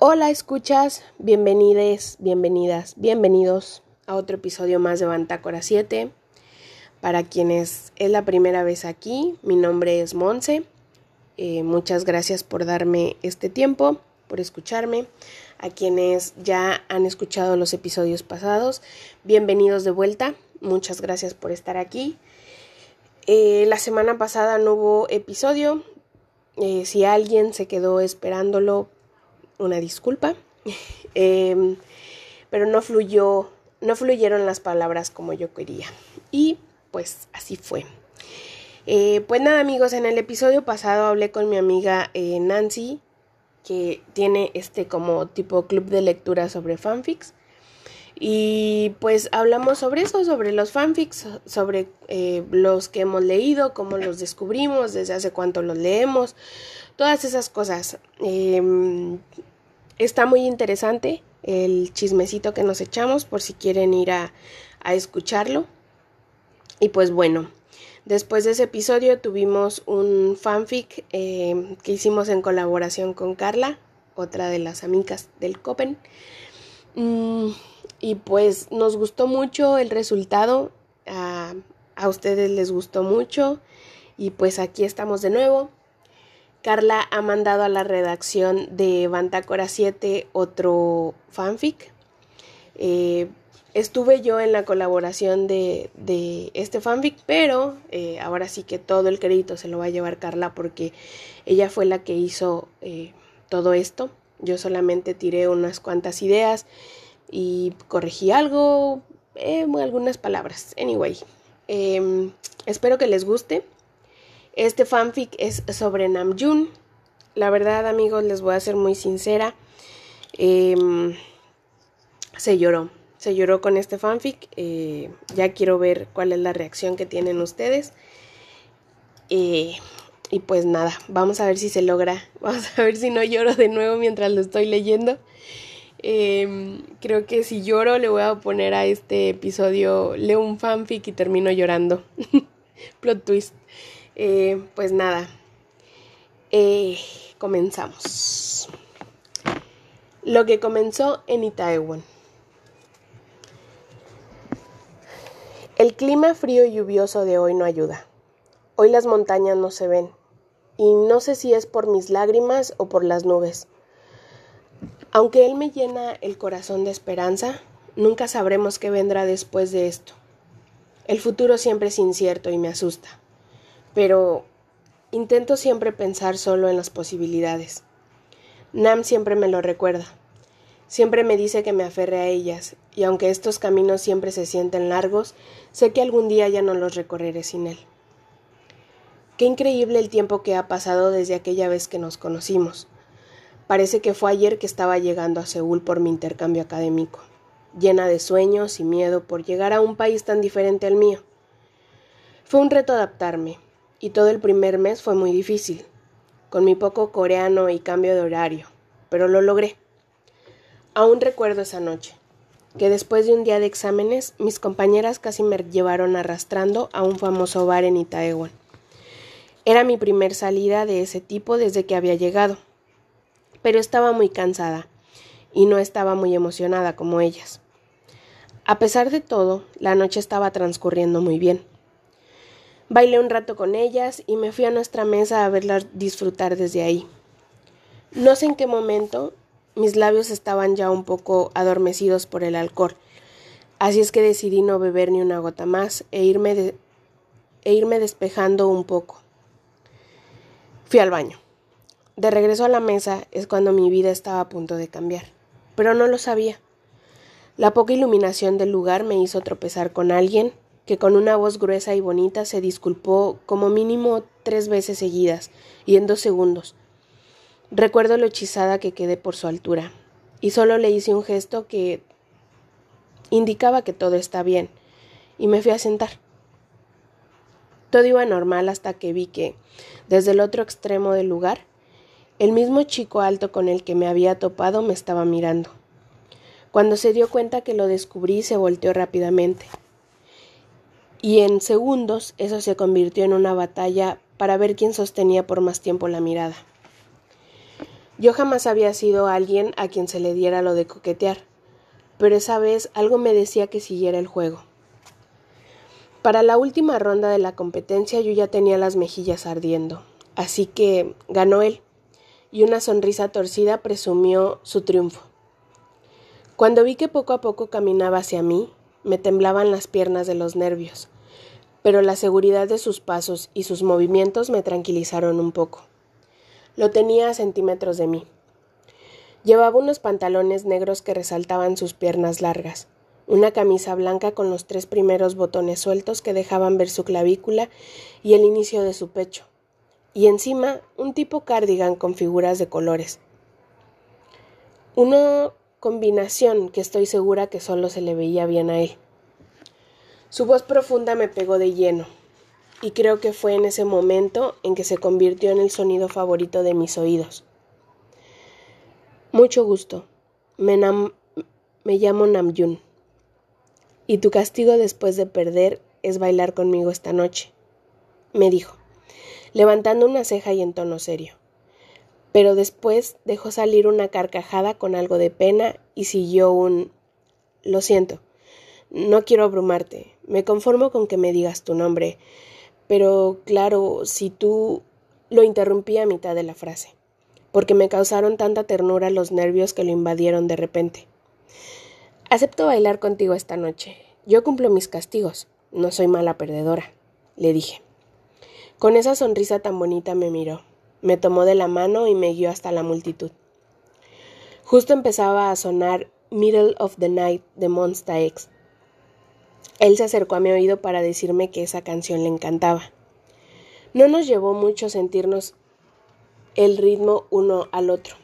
Hola escuchas, bienvenides, bienvenidas, bienvenidos a otro episodio más de Bantácora 7. Para quienes es la primera vez aquí, mi nombre es Monse. Eh, muchas gracias por darme este tiempo, por escucharme. A quienes ya han escuchado los episodios pasados, bienvenidos de vuelta. Muchas gracias por estar aquí. Eh, la semana pasada no hubo episodio. Eh, si alguien se quedó esperándolo, una disculpa. Em, pero no fluyó, no fluyeron las palabras como yo quería. Y pues así fue. Eh, pues nada amigos, en el episodio pasado hablé con mi amiga eh, Nancy, que tiene este como tipo club de lectura sobre fanfics. Y pues hablamos sobre eso, sobre los fanfics, sobre eh, los que hemos leído, cómo los descubrimos, desde hace cuánto los leemos, todas esas cosas. Em, está muy interesante el chismecito que nos echamos por si quieren ir a, escucharlo. Y pues bueno, después de ese episodio tuvimos un fanfic em, que hicimos en colaboración con Carla, otra de las amigas del Copen. Mm, y pues nos gustó mucho el resultado, a, a ustedes les gustó mucho y pues aquí estamos de nuevo. Carla ha mandado a la redacción de Bantacora 7 otro fanfic. Eh, estuve yo en la colaboración de, este fanfic, pero eh, ahora sí que todo el crédito se lo va a llevar Carla porque ella fue la que hizo eh, todo esto. Yo solamente tiré unas cuantas ideas y corregí algo, algunas palabras. Anyway, em, espero que les guste. Este fanfic es sobre Namjoon. La verdad, amigos, les voy a ser muy sincera. Em, se lloró. Se lloró con este fanfic. Eh, ya quiero ver cuál es la reacción que tienen ustedes. Eh, y pues nada, vamos a ver si se logra. Vamos a ver si no lloro de nuevo mientras lo estoy leyendo. Em, creo que si lloro le voy a poner a este episodio, leo un fanfic y termino llorando. Plot twist. Eh, pues nada, eh, comenzamos. Lo que comenzó en Itaewon. El clima frío y lluvioso de hoy no ayuda. Hoy las montañas no se ven, y no sé si es por mis lágrimas o por las nubes. Aunque Él me llena el corazón de esperanza, nunca sabremos qué vendrá después de esto. El futuro siempre es incierto y me asusta pero intento siempre pensar solo en las posibilidades. Nam siempre me lo recuerda. Siempre me dice que me aferre a ellas, y aunque estos caminos siempre se sienten largos, sé que algún día ya no los recorreré sin él. Qué increíble el tiempo que ha pasado desde aquella vez que nos conocimos. Parece que fue ayer que estaba llegando a Seúl por mi intercambio académico, llena de sueños y miedo por llegar a un país tan diferente al mío. Fue un reto adaptarme, y todo el primer mes fue muy difícil, con mi poco coreano y cambio de horario, pero lo logré. Aún recuerdo esa noche, que después de un día de exámenes, mis compañeras casi me llevaron arrastrando a un famoso bar en Itaewon. Era mi primer salida de ese tipo desde que había llegado, pero estaba muy cansada y no estaba muy emocionada como ellas. A pesar de todo, la noche estaba transcurriendo muy bien. Bailé un rato con ellas y me fui a nuestra mesa a verlas disfrutar desde ahí. No sé en qué momento mis labios estaban ya un poco adormecidos por el alcohol, así es que decidí no beber ni una gota más e irme, e irme despejando un poco. Fui al baño. De regreso a la mesa es cuando mi vida estaba a punto de cambiar, pero no lo sabía. La poca iluminación del lugar me hizo tropezar con alguien que con una voz gruesa y bonita se disculpó como mínimo tres veces seguidas y en dos segundos. Recuerdo lo hechizada que quedé por su altura, y solo le hice un gesto que indicaba que todo está bien, y me fui a sentar. Todo iba normal hasta que vi que, desde el otro extremo del lugar, el mismo chico alto con el que me había topado me estaba mirando. Cuando se dio cuenta que lo descubrí, se volteó rápidamente y en segundos eso se convirtió en una batalla para ver quién sostenía por más tiempo la mirada. Yo jamás había sido alguien a quien se le diera lo de coquetear, pero esa vez algo me decía que siguiera el juego. Para la última ronda de la competencia yo ya tenía las mejillas ardiendo, así que ganó él, y una sonrisa torcida presumió su triunfo. Cuando vi que poco a poco caminaba hacia mí, me temblaban las piernas de los nervios, pero la seguridad de sus pasos y sus movimientos me tranquilizaron un poco. Lo tenía a centímetros de mí. Llevaba unos pantalones negros que resaltaban sus piernas largas, una camisa blanca con los tres primeros botones sueltos que dejaban ver su clavícula y el inicio de su pecho, y encima un tipo cardigan con figuras de colores. Una combinación que estoy segura que solo se le veía bien a él. Su voz profunda me pegó de lleno, y creo que fue en ese momento en que se convirtió en el sonido favorito de mis oídos. Mucho gusto. Me, me llamo. Y tu castigo después de perder es bailar conmigo esta noche, me dijo, levantando una ceja y en tono serio. Pero después dejó salir una carcajada con algo de pena y siguió un Lo siento. No quiero abrumarte. Me conformo con que me digas tu nombre. Pero claro, si tú lo interrumpí a mitad de la frase, porque me causaron tanta ternura los nervios que lo invadieron de repente. Acepto bailar contigo esta noche. Yo cumplo mis castigos. No soy mala perdedora, le dije. Con esa sonrisa tan bonita me miró, me tomó de la mano y me guió hasta la multitud. Justo empezaba a sonar Middle of the Night de Monster X. Él se acercó a mi oído para decirme que esa canción le encantaba. No nos llevó mucho sentirnos el ritmo uno al otro.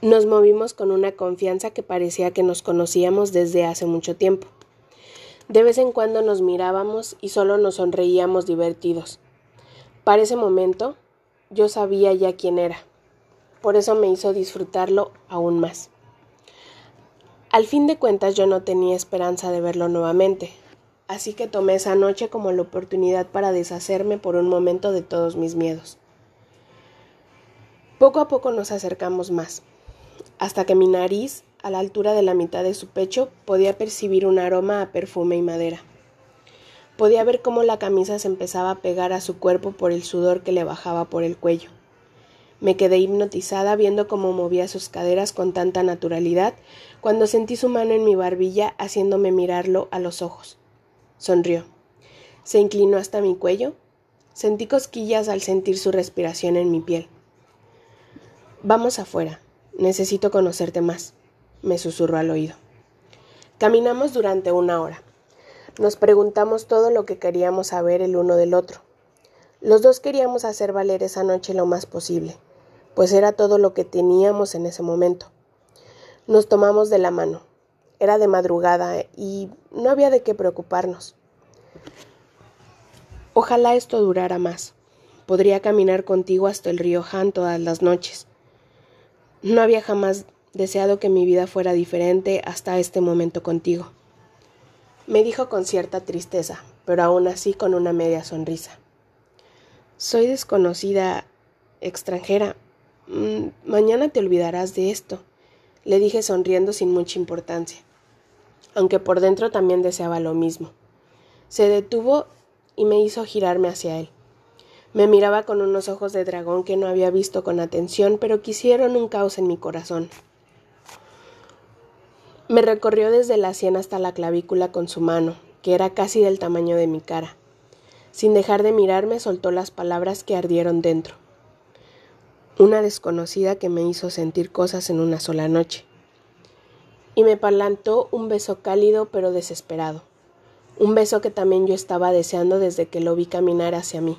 Nos movimos con una confianza que parecía que nos conocíamos desde hace mucho tiempo. De vez en cuando nos mirábamos y solo nos sonreíamos divertidos. Para ese momento yo sabía ya quién era. Por eso me hizo disfrutarlo aún más. Al fin de cuentas yo no tenía esperanza de verlo nuevamente, así que tomé esa noche como la oportunidad para deshacerme por un momento de todos mis miedos. Poco a poco nos acercamos más, hasta que mi nariz, a la altura de la mitad de su pecho, podía percibir un aroma a perfume y madera. Podía ver cómo la camisa se empezaba a pegar a su cuerpo por el sudor que le bajaba por el cuello. Me quedé hipnotizada viendo cómo movía sus caderas con tanta naturalidad cuando sentí su mano en mi barbilla haciéndome mirarlo a los ojos. Sonrió. Se inclinó hasta mi cuello. Sentí cosquillas al sentir su respiración en mi piel. Vamos afuera. Necesito conocerte más, me susurró al oído. Caminamos durante una hora. Nos preguntamos todo lo que queríamos saber el uno del otro. Los dos queríamos hacer valer esa noche lo más posible pues era todo lo que teníamos en ese momento. Nos tomamos de la mano. Era de madrugada y no había de qué preocuparnos. Ojalá esto durara más. Podría caminar contigo hasta el río Han todas las noches. No había jamás deseado que mi vida fuera diferente hasta este momento contigo. Me dijo con cierta tristeza, pero aún así con una media sonrisa. Soy desconocida, extranjera, Mm, mañana te olvidarás de esto, le dije sonriendo sin mucha importancia, aunque por dentro también deseaba lo mismo. Se detuvo y me hizo girarme hacia él. Me miraba con unos ojos de dragón que no había visto con atención, pero quisieron un caos en mi corazón. Me recorrió desde la sien hasta la clavícula con su mano, que era casi del tamaño de mi cara. Sin dejar de mirarme, soltó las palabras que ardieron dentro una desconocida que me hizo sentir cosas en una sola noche. Y me palantó un beso cálido pero desesperado, un beso que también yo estaba deseando desde que lo vi caminar hacia mí.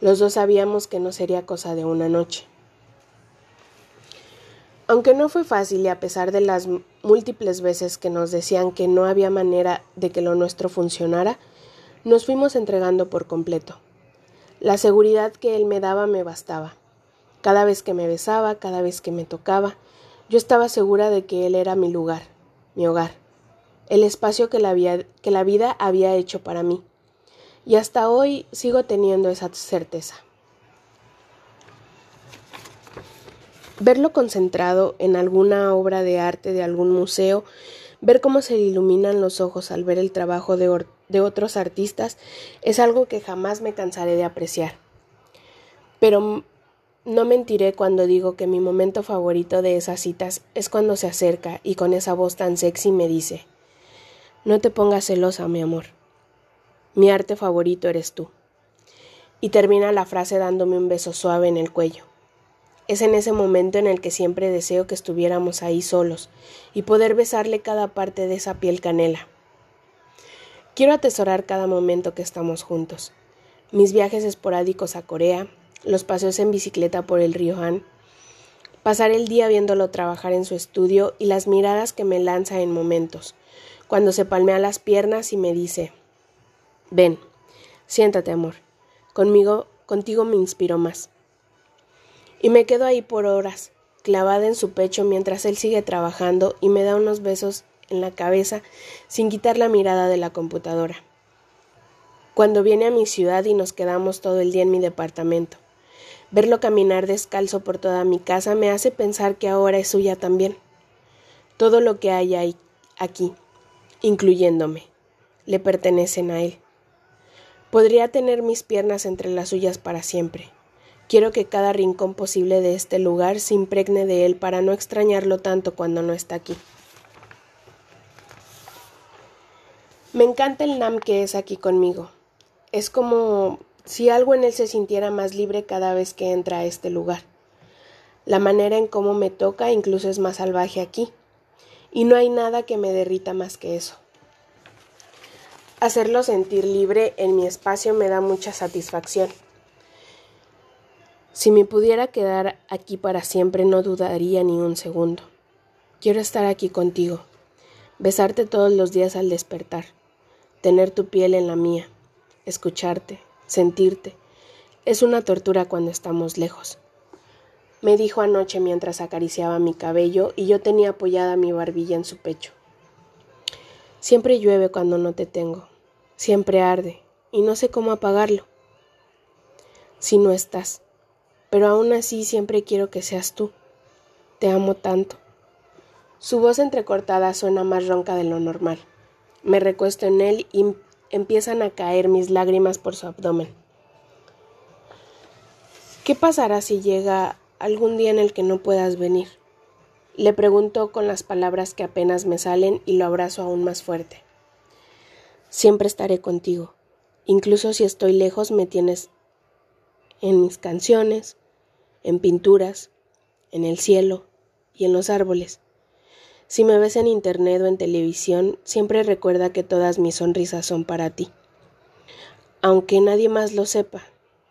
Los dos sabíamos que no sería cosa de una noche. Aunque no fue fácil y a pesar de las múltiples veces que nos decían que no había manera de que lo nuestro funcionara, nos fuimos entregando por completo. La seguridad que él me daba me bastaba. Cada vez que me besaba, cada vez que me tocaba, yo estaba segura de que él era mi lugar, mi hogar, el espacio que la, vida había hecho para mí. Y hasta hoy sigo teniendo esa certeza. Verlo concentrado en alguna obra de arte de algún museo, ver cómo se iluminan los ojos al ver el trabajo de, de otros artistas, es algo que jamás me cansaré de apreciar. Pero no mentiré cuando digo que mi momento favorito de esas citas es cuando se acerca y con esa voz tan sexy me dice No te pongas celosa, mi amor. Mi arte favorito eres tú. Y termina la frase dándome un beso suave en el cuello. Es en ese momento en el que siempre deseo que estuviéramos ahí solos y poder besarle cada parte de esa piel canela. Quiero atesorar cada momento que estamos juntos. Mis viajes esporádicos a Corea, los paseos en bicicleta por el río Han, pasar el día viéndolo trabajar en su estudio y las miradas que me lanza en momentos, cuando se palmea las piernas y me dice Ven, siéntate, amor. Conmigo, contigo me inspiro más y me quedo ahí por horas, clavada en su pecho mientras él sigue trabajando y me da unos besos en la cabeza sin quitar la mirada de la computadora. Cuando viene a mi ciudad y nos quedamos todo el día en mi departamento. Verlo caminar descalzo por toda mi casa me hace pensar que ahora es suya también. Todo lo que hay ahí, aquí, incluyéndome, le pertenecen a él. Podría tener mis piernas entre las suyas para siempre Quiero que cada rincón posible de este lugar se impregne de él para no extrañarlo tanto cuando no está aquí. Me encanta el Nam que es aquí conmigo. Es como si algo en él se sintiera más libre cada vez que entra a este lugar. La manera en cómo me toca incluso es más salvaje aquí, y no hay nada que me derrita más que eso. Hacerlo sentir libre en mi espacio me da mucha satisfacción. Si me pudiera quedar aquí para siempre no dudaría ni un segundo. Quiero estar aquí contigo, besarte todos los días al despertar, tener tu piel en la mía, escucharte, sentirte. Es una tortura cuando estamos lejos. Me dijo anoche mientras acariciaba mi cabello y yo tenía apoyada mi barbilla en su pecho. Siempre llueve cuando no te tengo, siempre arde y no sé cómo apagarlo. Si no estás, pero aún así siempre quiero que seas tú. Te amo tanto. Su voz entrecortada suena más ronca de lo normal. Me recuesto en él y empiezan a caer mis lágrimas por su abdomen. ¿Qué pasará si llega algún día en el que no puedas venir? Le pregunto con las palabras que apenas me salen y lo abrazo aún más fuerte. Siempre estaré contigo. Incluso si estoy lejos me tienes en mis canciones, en pinturas, en el cielo y en los árboles. Si me ves en internet o en televisión, siempre recuerda que todas mis sonrisas son para ti. Aunque nadie más lo sepa,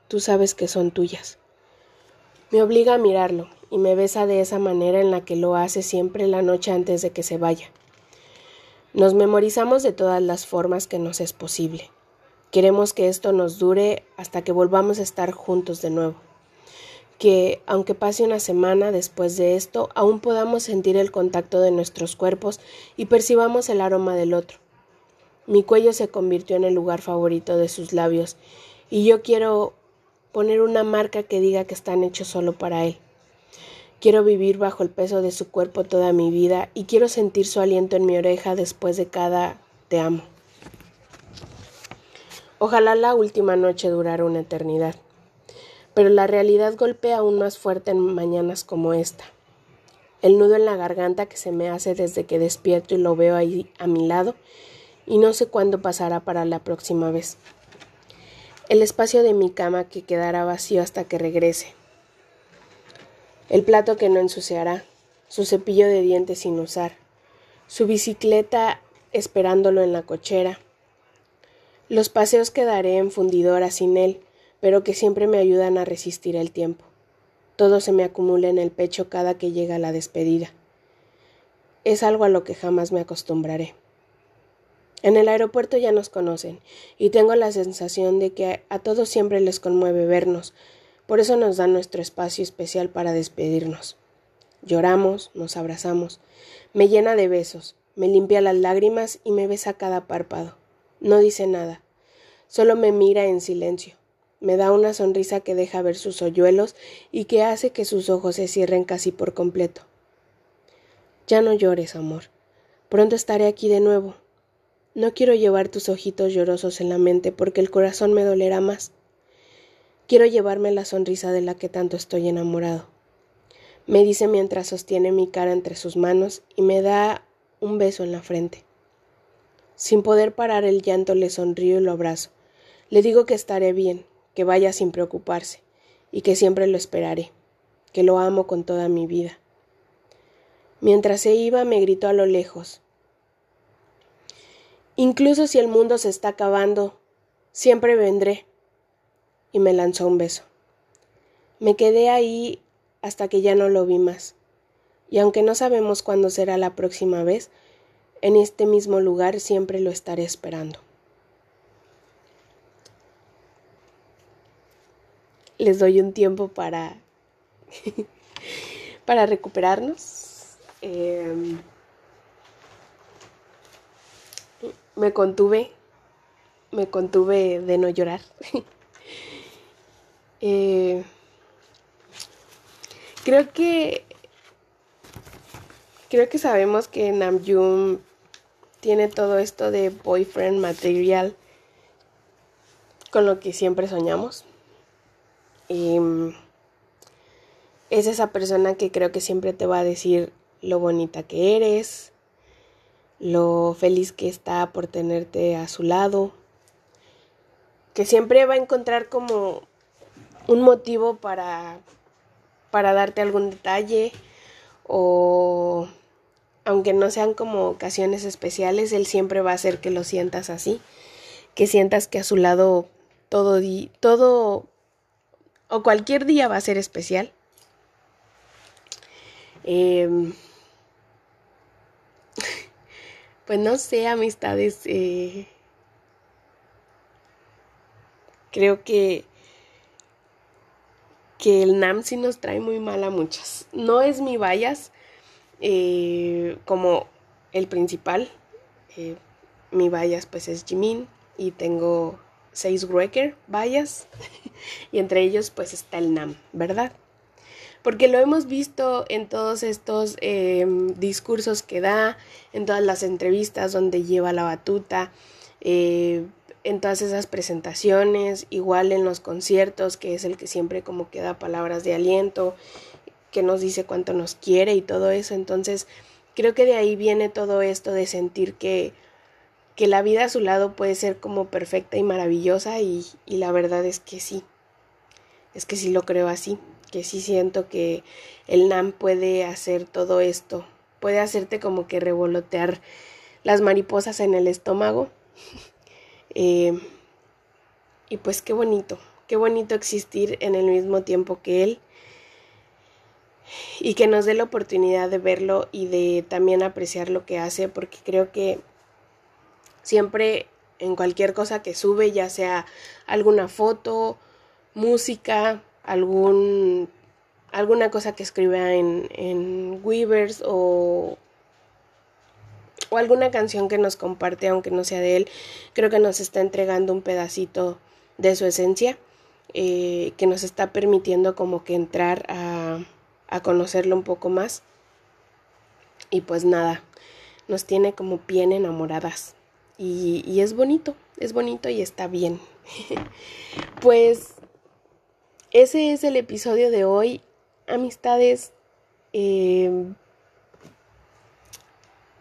tú sabes que son tuyas. Me obliga a mirarlo y me besa de esa manera en la que lo hace siempre la noche antes de que se vaya. Nos memorizamos de todas las formas que nos es posible. Queremos que esto nos dure hasta que volvamos a estar juntos de nuevo que, aunque pase una semana después de esto, aún podamos sentir el contacto de nuestros cuerpos y percibamos el aroma del otro. Mi cuello se convirtió en el lugar favorito de sus labios, y yo quiero poner una marca que diga que están hechos solo para él. Quiero vivir bajo el peso de su cuerpo toda mi vida y quiero sentir su aliento en mi oreja después de cada te amo. Ojalá la última noche durara una eternidad pero la realidad golpea aún más fuerte en mañanas como esta. El nudo en la garganta que se me hace desde que despierto y lo veo ahí a mi lado, y no sé cuándo pasará para la próxima vez. El espacio de mi cama que quedará vacío hasta que regrese. El plato que no ensuciará, su cepillo de dientes sin usar, su bicicleta esperándolo en la cochera, los paseos que daré en fundidora sin él, pero que siempre me ayudan a resistir el tiempo. Todo se me acumula en el pecho cada que llega la despedida. Es algo a lo que jamás me acostumbraré. En el aeropuerto ya nos conocen, y tengo la sensación de que a todos siempre les conmueve vernos, por eso nos dan nuestro espacio especial para despedirnos. Lloramos, nos abrazamos, me llena de besos, me limpia las lágrimas y me besa cada párpado. No dice nada, solo me mira en silencio Me da una sonrisa que deja ver sus hoyuelos y que hace que sus ojos se cierren casi por completo. Ya no llores, amor. Pronto estaré aquí de nuevo. No quiero llevar tus ojitos llorosos en la mente porque el corazón me dolerá más. Quiero llevarme la sonrisa de la que tanto estoy enamorado. Me dice mientras sostiene mi cara entre sus manos y me da un beso en la frente. Sin poder parar el llanto le sonrío y lo abrazo. Le digo que estaré bien, que vaya sin preocuparse, y que siempre lo esperaré, que lo amo con toda mi vida. Mientras se iba me gritó a lo lejos. Incluso si el mundo se está acabando, siempre vendré. Y me lanzó un beso. Me quedé ahí hasta que ya no lo vi más. Y aunque no sabemos cuándo será la próxima vez, en este mismo lugar siempre lo estaré esperando. Les doy un tiempo para para recuperarnos. Em, me contuve, me contuve de no llorar. Eh, creo que creo que sabemos que Namjoon tiene todo esto de boyfriend material con lo que siempre soñamos. Mm, es esa persona que creo que siempre te va a decir lo bonita que eres, lo feliz que está por tenerte a su lado, que siempre va a encontrar como un motivo para, para darte algún detalle o aunque no sean como ocasiones especiales, él siempre va a hacer que lo sientas así, que sientas que a su lado todo, todo o cualquier día va a ser especial. Em, pues no sé, amistades, eh, creo que que el NAM sí nos trae muy mal a muchas. No es mi bias eh, como el principal. Eh, mi bias pues es Jimin y tengo seis Wrecker bias y entre ellos pues está el NAM, ¿verdad? Porque lo hemos visto en todos estos em, discursos que da, en todas las entrevistas donde lleva la batuta, eh, en todas esas presentaciones, igual en los conciertos, que es el que siempre como que da palabras de aliento, que nos dice cuánto nos quiere y todo eso. Entonces, creo que de ahí viene todo esto de sentir que, que la vida a su lado puede ser como perfecta y maravillosa y, y la verdad es que sí. Es que sí lo creo así, que sí siento que el NAM puede hacer todo esto, puede hacerte como que revolotear las mariposas en el estómago eh, y pues qué bonito, qué bonito existir en el mismo tiempo que Él y que nos dé la oportunidad de verlo y de también apreciar lo que hace, porque creo que siempre en cualquier cosa que sube, ya sea alguna foto, música, algún, alguna cosa que escriba en, en Weavers o o alguna canción que nos comparte, aunque no sea de él, creo que nos está entregando un pedacito de su esencia, eh, que nos está permitiendo como que entrar a, a conocerlo un poco más. Y pues nada, nos tiene como bien enamoradas. Y, es bonito, es bonito y está bien. pues ese es el episodio de hoy. Amistades, eh,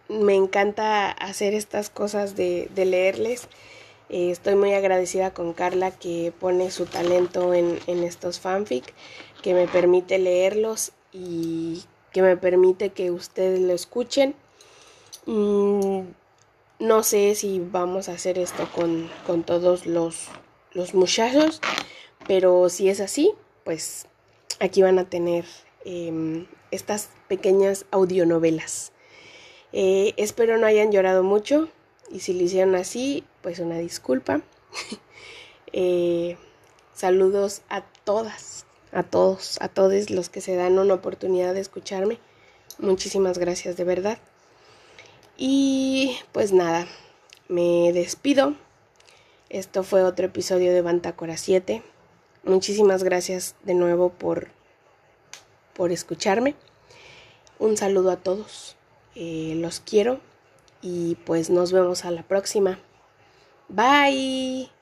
me encanta hacer estas cosas de, leerles. Eh, estoy muy agradecida con Carla que pone su talento en, estos fanfic, que me permite leerlos y que me permite que ustedes lo escuchen. Mm, no sé si vamos a hacer esto con, todos los, los, muchachos, pero si es así, pues aquí van a tener em, estas pequeñas audionovelas. Eh, espero no hayan llorado mucho y si lo hicieron así, pues una disculpa. Eh, saludos a todas, a todos, a todos los que se dan una oportunidad de escucharme. Muchísimas gracias de verdad. Y pues nada, me despido. Esto fue otro episodio de Bantacora 7. muchísimas gracias de nuevo por, por escucharme. Un saludo a todos. Eh, los quiero y pues nos vemos a la próxima. Bye.